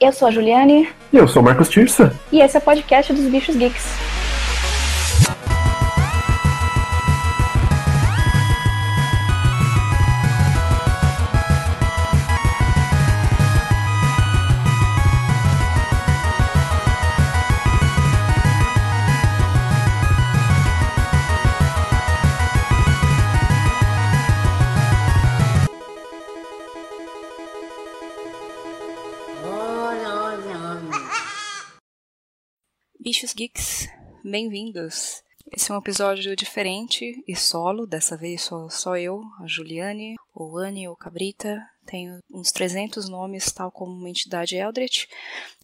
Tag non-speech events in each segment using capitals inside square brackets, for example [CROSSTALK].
Eu sou a Juliane. E eu sou o Marcos Tirsa. E esse é o podcast dos Bichos Geeks. Bichos Geeks, bem-vindos! Esse é um episódio diferente e solo, dessa vez sou só eu, a Juliane, ou Anne ou Cabrita. Tenho uns 300 nomes, tal como uma entidade Eldritch.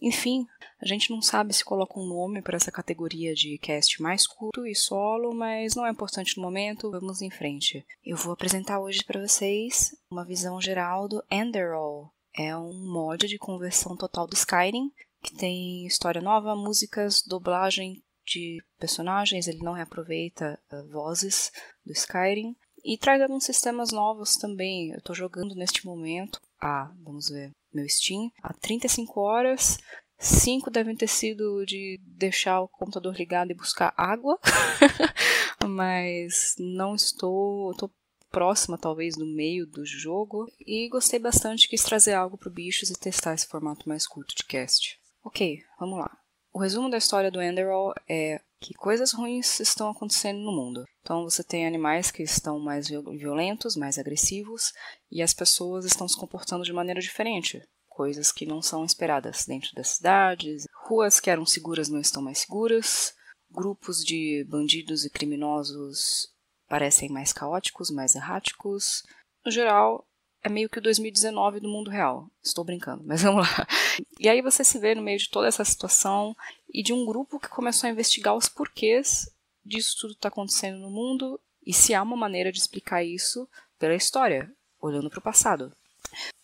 Enfim, a gente não sabe se coloca um nome para essa categoria de cast mais curto e solo, mas não é importante no momento, vamos em frente. Eu vou apresentar hoje para vocês uma visão geral do Enderall. É um mod de conversão total do Skyrim, que tem história nova, músicas, dublagem de personagens, ele não reaproveita uh, vozes do Skyrim. E traz alguns sistemas novos também. Eu estou jogando neste momento, ah, vamos ver, meu Steam, há 35 horas. Cinco devem ter sido de deixar o computador ligado e buscar água, [LAUGHS] mas não estou, estou próxima talvez do meio do jogo e gostei bastante, quis trazer algo para bichos e testar esse formato mais curto de cast. Ok, vamos lá. O resumo da história do Enderall é que coisas ruins estão acontecendo no mundo. Então você tem animais que estão mais violentos, mais agressivos, e as pessoas estão se comportando de maneira diferente. Coisas que não são esperadas dentro das cidades, ruas que eram seguras não estão mais seguras, grupos de bandidos e criminosos parecem mais caóticos, mais erráticos. No geral, é meio que o 2019 do mundo real. Estou brincando, mas vamos lá. [LAUGHS] E aí você se vê no meio de toda essa situação e de um grupo que começou a investigar os porquês disso tudo está acontecendo no mundo e se há uma maneira de explicar isso pela história, olhando para o passado.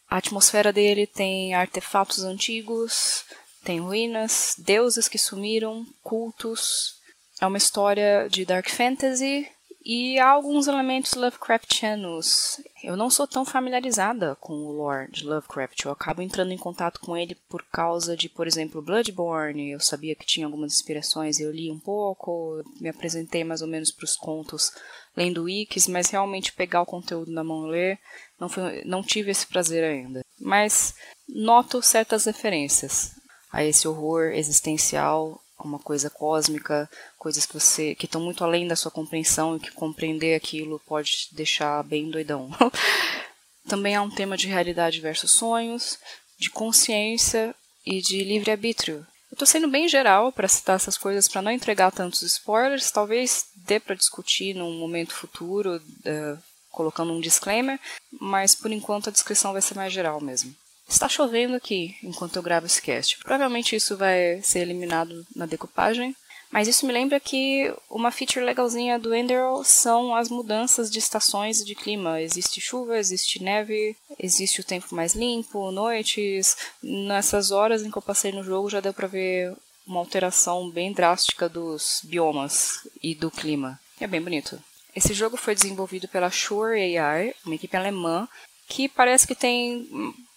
A atmosfera dele tem artefatos antigos, tem ruínas, deuses que sumiram, cultos. É uma história de dark fantasy e há alguns elementos Lovecraftianos. Eu não sou tão familiarizada com o lore de Lovecraft. Eu acabo entrando em contato com ele por causa de, por exemplo, Bloodborne. Eu sabia que tinha algumas inspirações, eu li um pouco, me apresentei mais ou menos para os contos lendo wikis, mas realmente pegar o conteúdo na mão e ler, não, foi, não tive esse prazer ainda. Mas noto certas referências a esse horror existencial uma coisa cósmica, coisas que você que estão muito além da sua compreensão e que compreender aquilo pode te deixar bem doidão. [LAUGHS] Também há um tema de realidade versus sonhos, de consciência e de livre-arbítrio. Eu estou sendo bem geral para citar essas coisas para não entregar tantos spoilers, talvez dê para discutir num momento futuro, uh, colocando um disclaimer, mas por enquanto a descrição vai ser mais geral mesmo. Está chovendo aqui enquanto eu gravo esse cast. Provavelmente isso vai ser eliminado na decupagem. Mas isso me lembra que uma feature legalzinha do Enderall são as mudanças de estações de clima. Existe chuva, existe neve, existe o tempo mais limpo, noites. Nessas horas em que eu passei no jogo já deu pra ver uma alteração bem drástica dos biomas e do clima. É bem bonito. Esse jogo foi desenvolvido pela Shure AI, uma equipe alemã, que parece que tem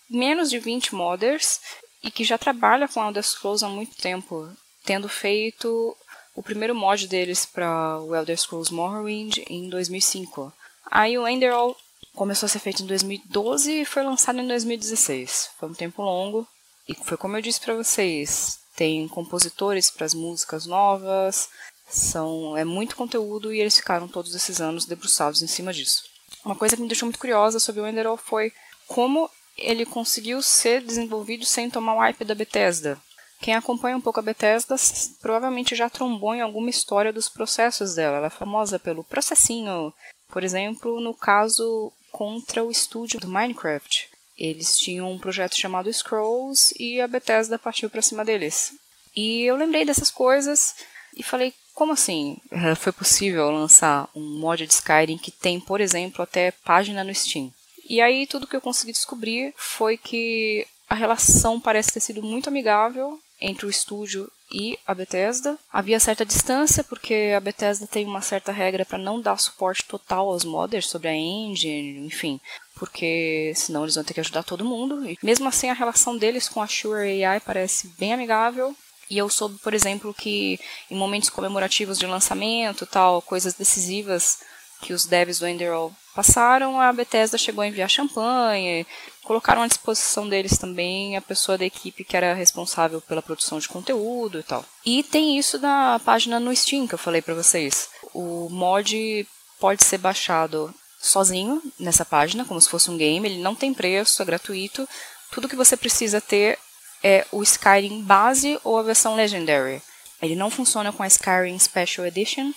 menos de 20 modders e que já trabalha com Elder Scrolls há muito tempo, tendo feito o primeiro mod deles para o Elder Scrolls Morrowind em 2005. Aí o Enderall começou a ser feito em 2012 e foi lançado em 2016. Foi um tempo longo e foi como eu disse para vocês, tem compositores para as músicas novas, são é muito conteúdo e eles ficaram todos esses anos debruçados em cima disso. Uma coisa que me deixou muito curiosa sobre o Enderall foi como ele conseguiu ser desenvolvido sem tomar o hype da Bethesda. Quem acompanha um pouco a Bethesda provavelmente já trombou em alguma história dos processos dela. Ela é famosa pelo processinho, por exemplo, no caso contra o estúdio do Minecraft. Eles tinham um projeto chamado Scrolls e a Bethesda partiu para cima deles. E eu lembrei dessas coisas e falei, como assim foi possível lançar um mod de Skyrim que tem, por exemplo, até página no Steam? E aí tudo que eu consegui descobrir foi que a relação parece ter sido muito amigável entre o estúdio e a Bethesda. Havia certa distância, porque a Bethesda tem uma certa regra para não dar suporte total aos modders sobre a engine, enfim, porque senão eles vão ter que ajudar todo mundo. E mesmo assim, a relação deles com a Shure AI parece bem amigável. E eu soube, por exemplo, que em momentos comemorativos de lançamento, tal, coisas decisivas que os devs do Enderall passaram, a Bethesda chegou a enviar champanhe, colocaram à disposição deles também a pessoa da equipe que era responsável pela produção de conteúdo e tal. E tem isso na página no Steam que eu falei para vocês. O mod pode ser baixado sozinho nessa página, como se fosse um game, ele não tem preço, é gratuito. Tudo que você precisa ter é o Skyrim base ou a versão Legendary. Ele não funciona com a Skyrim Special Edition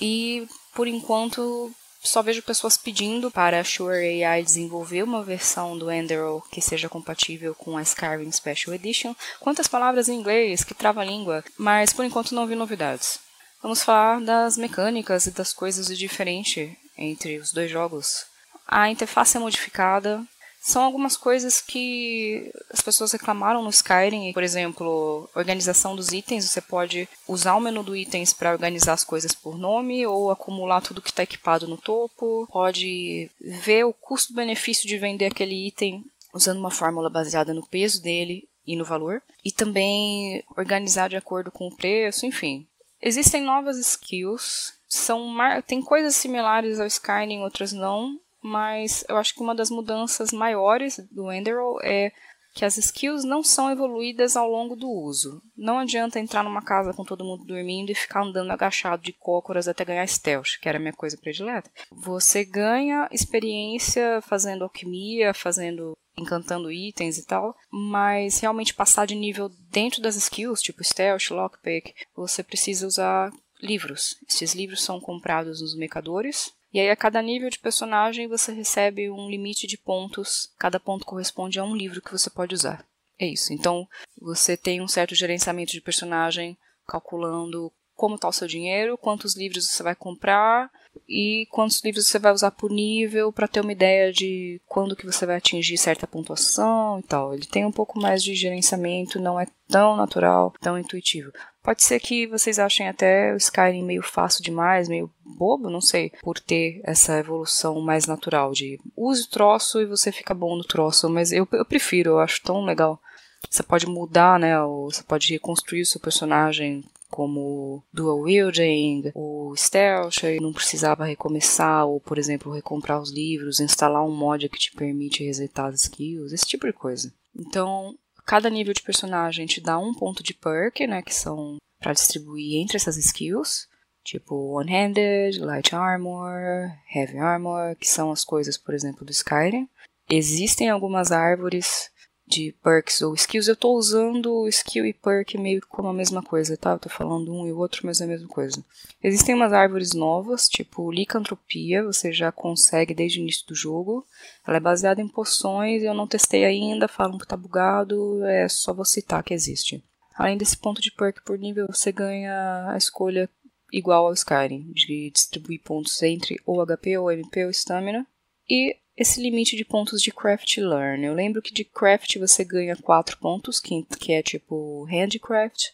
e por enquanto só vejo pessoas pedindo para a Shure AI desenvolver uma versão do Enderal que seja compatível com a Skyrim Special Edition. Quantas palavras em inglês, que trava a língua, mas por enquanto não vi novidades. Vamos falar das mecânicas e das coisas de diferente entre os dois jogos. A interface é modificada, são algumas coisas que as pessoas reclamaram no Skyrim, por exemplo, organização dos itens. Você pode usar o menu do itens para organizar as coisas por nome ou acumular tudo que está equipado no topo. Pode ver o custo-benefício de vender aquele item usando uma fórmula baseada no peso dele e no valor. E também organizar de acordo com o preço, enfim. Existem novas skills. São tem coisas similares ao Skyrim, outras não mas eu acho que uma das mudanças maiores do Enderal é que as skills não são evoluídas ao longo do uso. Não adianta entrar numa casa com todo mundo dormindo e ficar andando agachado de cócoras até ganhar stealth, que era a minha coisa predileta. Você ganha experiência fazendo alquimia, fazendo encantando itens e tal, mas realmente passar de nível dentro das skills, tipo stealth, lockpick, você precisa usar livros. Esses livros são comprados nos mercadores e aí, a cada nível de personagem, você recebe um limite de pontos. Cada ponto corresponde a um livro que você pode usar. É isso. Então, você tem um certo gerenciamento de personagem, calculando como está o seu dinheiro, quantos livros você vai comprar e quantos livros você vai usar por nível para ter uma ideia de quando que você vai atingir certa pontuação e tal. Ele tem um pouco mais de gerenciamento, não é tão natural, tão intuitivo. Pode ser que vocês achem até o Skyrim meio fácil demais, meio bobo, não sei, por ter essa evolução mais natural de use o troço e você fica bom no troço, mas eu, eu prefiro, eu acho tão legal. Você pode mudar, né? Você pode reconstruir o seu personagem como dual wielding, o stealth, e não precisava recomeçar, ou por exemplo, recomprar os livros, instalar um mod que te permite resetar as skills, esse tipo de coisa. Então, cada nível de personagem te dá um ponto de perk, né, que são para distribuir entre essas skills, tipo one-handed, light armor, heavy armor, que são as coisas, por exemplo, do Skyrim. Existem algumas árvores de perks ou skills, eu estou usando skill e perk meio como a mesma coisa, tá? Eu tô falando um e o outro, mas é a mesma coisa. Existem umas árvores novas, tipo licantropia, você já consegue desde o início do jogo. Ela é baseada em poções, eu não testei ainda, falam que tá bugado, é só vou citar que existe. Além desse ponto de perk por nível, você ganha a escolha igual ao Skyrim, de distribuir pontos entre ou HP ou MP ou Stamina. E esse limite de pontos de Craft Learn. Eu lembro que de Craft você ganha 4 pontos, que, que é tipo Handicraft,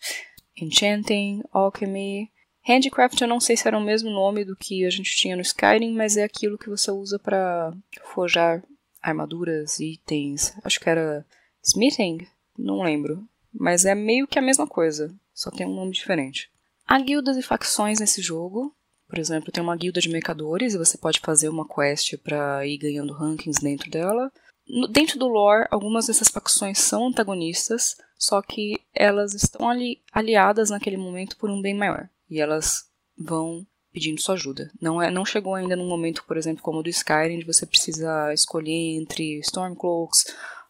Enchanting, Alchemy. Handicraft eu não sei se era o mesmo nome do que a gente tinha no Skyrim, mas é aquilo que você usa para forjar armaduras, itens. Acho que era Smithing? Não lembro. Mas é meio que a mesma coisa, só tem um nome diferente. Há guildas e facções nesse jogo, por exemplo, tem uma guilda de mercadores e você pode fazer uma quest para ir ganhando rankings dentro dela. No, dentro do lore, algumas dessas facções são antagonistas, só que elas estão ali, aliadas naquele momento por um bem maior. E elas vão pedindo sua ajuda. Não, é, não chegou ainda num momento, por exemplo, como o do Skyrim, de você precisa escolher entre Stormcloaks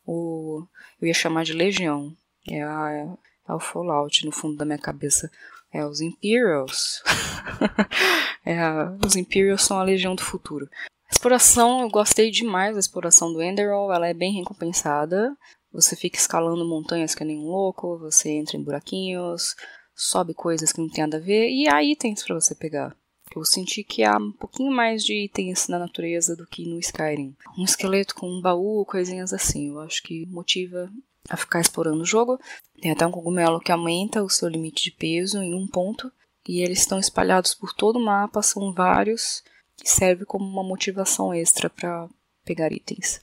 ou eu ia chamar de Legião. É, a, é o Fallout no fundo da minha cabeça. É os Imperials. [LAUGHS] é, os Imperials são a legião do futuro. Exploração, eu gostei demais da exploração do Enderall, ela é bem recompensada. Você fica escalando montanhas que nem um louco, você entra em buraquinhos, sobe coisas que não tem nada a ver, e há itens para você pegar. Eu senti que há um pouquinho mais de itens na natureza do que no Skyrim. Um esqueleto com um baú, coisinhas assim. Eu acho que motiva a ficar explorando o jogo. Tem até um cogumelo que aumenta o seu limite de peso em um ponto. E eles estão espalhados por todo o mapa, são vários, e serve como uma motivação extra para pegar itens.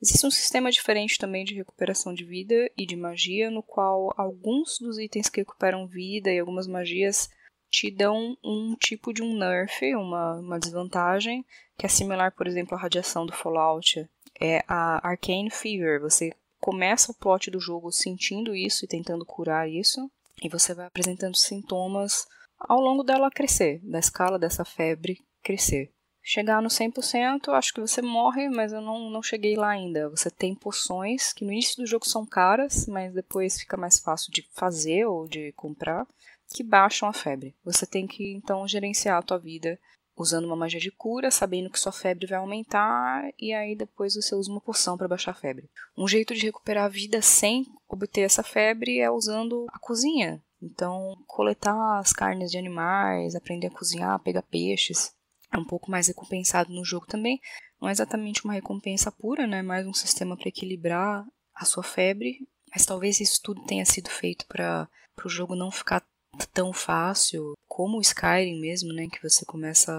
Existe um sistema diferente também de recuperação de vida e de magia, no qual alguns dos itens que recuperam vida e algumas magias te dão um tipo de um nerf, uma, uma desvantagem, que é similar, por exemplo, à radiação do Fallout. É a Arcane Fever. Você começa o plot do jogo sentindo isso e tentando curar isso, e você vai apresentando sintomas ao longo dela crescer, da escala dessa febre crescer. Chegar no 100%, acho que você morre, mas eu não, não cheguei lá ainda. Você tem poções que no início do jogo são caras, mas depois fica mais fácil de fazer ou de comprar que baixam a febre. Você tem que então gerenciar a tua vida usando uma magia de cura, sabendo que sua febre vai aumentar e aí depois você usa uma poção para baixar a febre. Um jeito de recuperar a vida sem obter essa febre é usando a cozinha. Então, coletar as carnes de animais, aprender a cozinhar, pegar peixes, é um pouco mais recompensado no jogo também. Não é exatamente uma recompensa pura, né? Mais um sistema para equilibrar a sua febre. Mas talvez isso tudo tenha sido feito para o jogo não ficar tão fácil como o Skyrim mesmo, né, que você começa,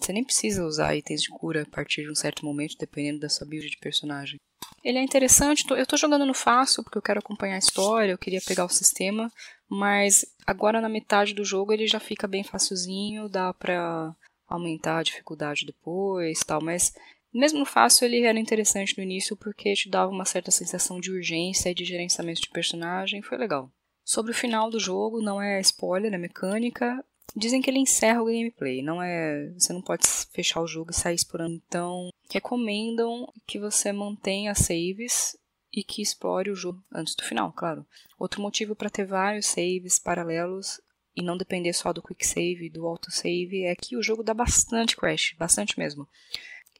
você nem precisa usar itens de cura a partir de um certo momento, dependendo da sua build de personagem. Ele é interessante, eu tô jogando no fácil porque eu quero acompanhar a história, eu queria pegar o sistema, mas agora na metade do jogo ele já fica bem facilzinho, dá pra aumentar a dificuldade depois, tal, mas mesmo no fácil ele era interessante no início porque te dava uma certa sensação de urgência e de gerenciamento de personagem, foi legal. Sobre o final do jogo, não é spoiler, é mecânica. Dizem que ele encerra o gameplay, não é, você não pode fechar o jogo e sair explorando. Então, recomendam que você mantenha saves e que explore o jogo antes do final, claro. Outro motivo para ter vários saves paralelos e não depender só do quick save e do autosave é que o jogo dá bastante crash, bastante mesmo.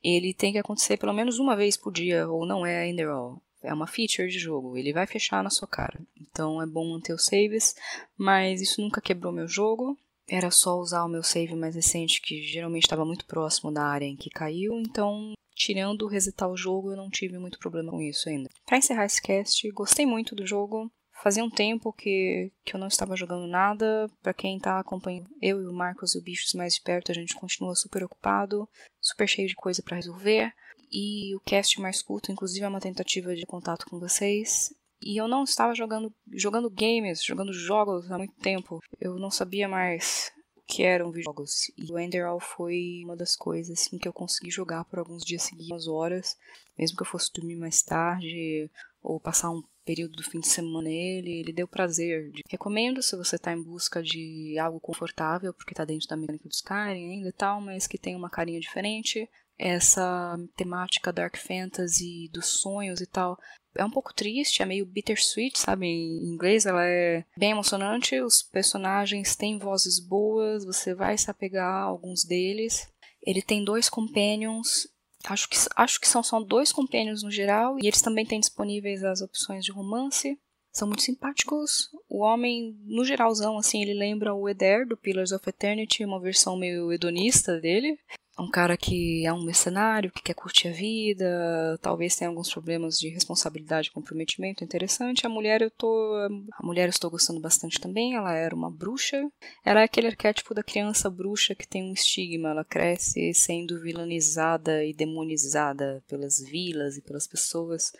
Ele tem que acontecer pelo menos uma vez por dia, ou não é ainda all. É uma feature de jogo, ele vai fechar na sua cara. Então é bom manter os saves, mas isso nunca quebrou meu jogo. Era só usar o meu save mais recente, que geralmente estava muito próximo da área em que caiu, então tirando resetar o jogo, eu não tive muito problema com isso ainda. Para encerrar esse cast, gostei muito do jogo. Fazia um tempo que, que eu não estava jogando nada. Para quem está acompanhando eu e o Marcos e o Bichos mais de perto, a gente continua super ocupado, super cheio de coisa para resolver. E o cast mais curto, inclusive, é uma tentativa de contato com vocês. E eu não estava jogando, jogando games, jogando jogos há muito tempo. Eu não sabia mais o que eram jogos. E o Enderall foi uma das coisas assim, que eu consegui jogar por alguns dias seguidos, horas, mesmo que eu fosse dormir mais tarde ou passar um período do fim de semana nele, ele deu prazer. Recomendo se você está em busca de algo confortável, porque está dentro da mecânica do Skyrim ainda e tal, mas que tem uma carinha diferente essa temática dark fantasy dos sonhos e tal é um pouco triste, é meio bittersweet, sabe? Em inglês ela é bem emocionante, os personagens têm vozes boas, você vai se apegar a alguns deles. Ele tem dois companions, acho que, acho que são só dois companions no geral, e eles também têm disponíveis as opções de romance. São muito simpáticos. O homem, no geralzão, assim, ele lembra o Eder do Pillars of Eternity, uma versão meio hedonista dele um cara que é um mercenário, que quer curtir a vida, talvez tenha alguns problemas de responsabilidade e comprometimento, interessante. A mulher eu tô, a mulher eu estou gostando bastante também, ela era uma bruxa. Ela é aquele arquétipo da criança bruxa que tem um estigma, ela cresce sendo vilanizada e demonizada pelas vilas e pelas pessoas.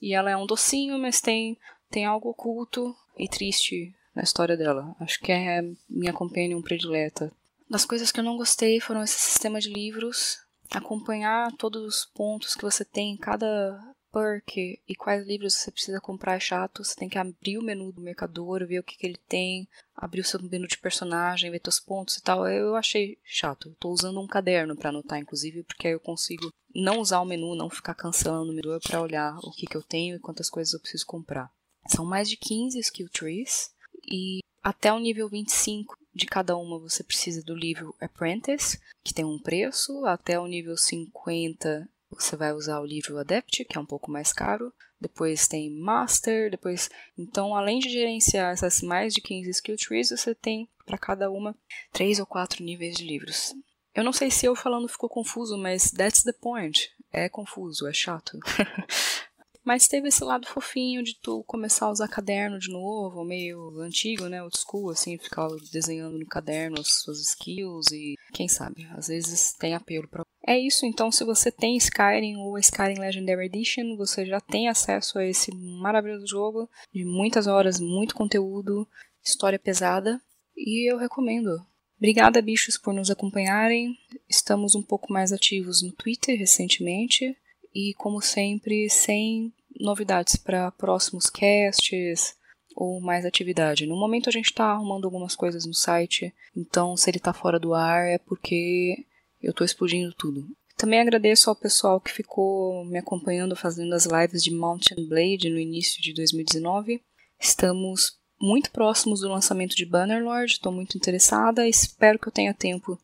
E ela é um docinho, mas tem tem algo oculto e triste na história dela. Acho que é minha companion predileta. Das coisas que eu não gostei foram esse sistema de livros, acompanhar todos os pontos que você tem em cada perk e quais livros você precisa comprar é chato. Você tem que abrir o menu do mercador, ver o que, que ele tem, abrir o seu menu de personagem, ver seus pontos e tal. Eu achei chato. Estou usando um caderno para anotar, inclusive, porque aí eu consigo não usar o menu, não ficar cancelando o menu para olhar o que, que eu tenho e quantas coisas eu preciso comprar. São mais de 15 skill trees e até o nível 25 de cada uma você precisa do livro Apprentice, que tem um preço, até o nível 50 você vai usar o livro Adept, que é um pouco mais caro. Depois tem Master, depois, então além de gerenciar essas mais de 15 skill trees, você tem para cada uma três ou quatro níveis de livros. Eu não sei se eu falando ficou confuso, mas that's the point. É confuso, é chato. [LAUGHS] Mas teve esse lado fofinho de tu começar a usar caderno de novo, meio antigo, né? Old school, assim, ficar desenhando no caderno as suas skills e quem sabe, às vezes tem apelo para é isso, então se você tem Skyrim ou Skyrim Legendary Edition, você já tem acesso a esse maravilhoso jogo de muitas horas, muito conteúdo, história pesada, e eu recomendo. Obrigada, bichos, por nos acompanharem. Estamos um pouco mais ativos no Twitter recentemente e, como sempre, sem novidades para próximos casts ou mais atividade. No momento a gente está arrumando algumas coisas no site, então se ele está fora do ar é porque eu estou explodindo tudo. Também agradeço ao pessoal que ficou me acompanhando fazendo as lives de Mountain Blade no início de 2019. Estamos muito próximos do lançamento de Bannerlord, estou muito interessada, espero que eu tenha tempo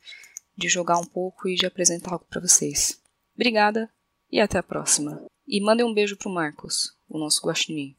de jogar um pouco e de apresentar algo para vocês. Obrigada e até a próxima. E mandem um beijo pro Marcos, o nosso guaxinim.